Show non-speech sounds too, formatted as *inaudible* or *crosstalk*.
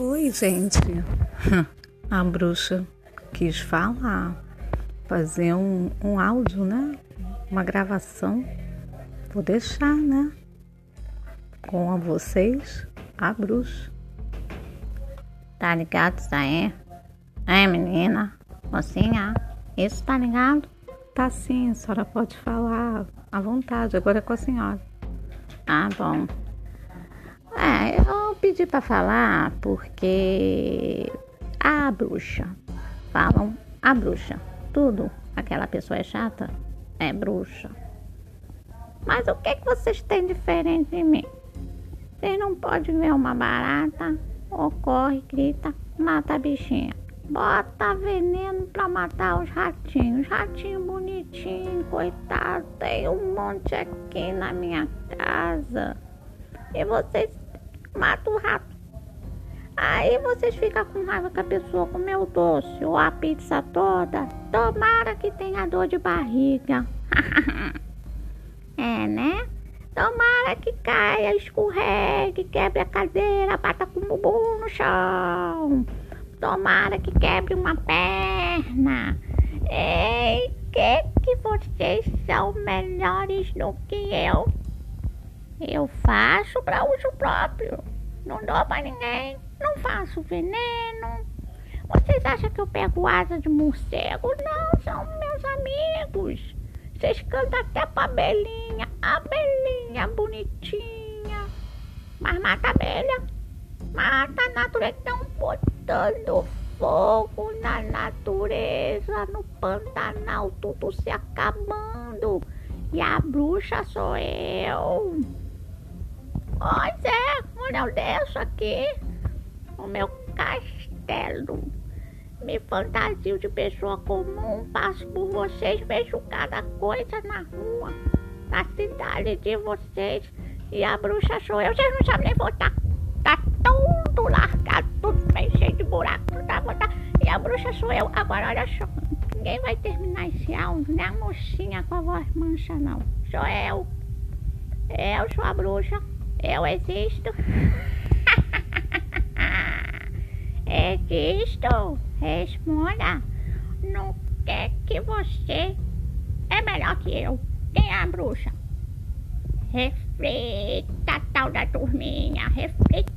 Oi, gente. *laughs* A bruxa quis falar, fazer um, um áudio, né? Uma gravação. Vou deixar, né? Com a vocês, a bruxa. Tá ligado isso aí? É, menina? Mocinha? Isso tá ligado? Tá sim, a senhora pode falar à vontade, agora é com a senhora. Ah, bom. É, eu pedi para falar porque a bruxa, falam a bruxa, tudo, aquela pessoa é chata, é bruxa. Mas o que, que vocês têm diferente de mim? Vocês não podem ver uma barata, ou corre, grita, mata a bichinha. Bota veneno pra matar os ratinhos. Ratinho bonitinho, coitado. Tem um monte aqui na minha casa. E vocês matam o rato. Aí vocês ficam com raiva que a pessoa comeu doce ou a pizza toda. Tomara que tenha dor de barriga. *laughs* é, né? Tomara que caia, escorregue, quebre a cadeira, bata com o bumbum no chão. Tomara que quebre uma perna. Ei, que que vocês são melhores do que eu? Eu faço para uso próprio. Não dou para ninguém. Não faço veneno. Vocês acham que eu pego asa de morcego? Não, são meus amigos. Vocês cantam até pra abelhinha. Abelhinha bonitinha. Mas mata abelha. Mata a natureza. Estão botando fogo na natureza, no Pantanal, tudo se acabando. E a bruxa sou eu. Pois é, quando eu desço aqui, o meu castelo, me fantasio de pessoa comum, passo por vocês, vejo cada coisa na rua, na cidade de vocês. E a bruxa sou eu, vocês não sabem nem votar. Tá tudo largado, tudo bem cheio de buraco, não dá votar. E a bruxa sou eu. Agora, olha só, ninguém vai terminar esse áudio, nem a mocinha com a voz mancha, não. Sou eu. Eu sou a bruxa. Eu existo. *laughs* existo. Responda. Não quer que você é melhor que eu. Quem é a bruxa? Reflita, tal da turminha. Reflita.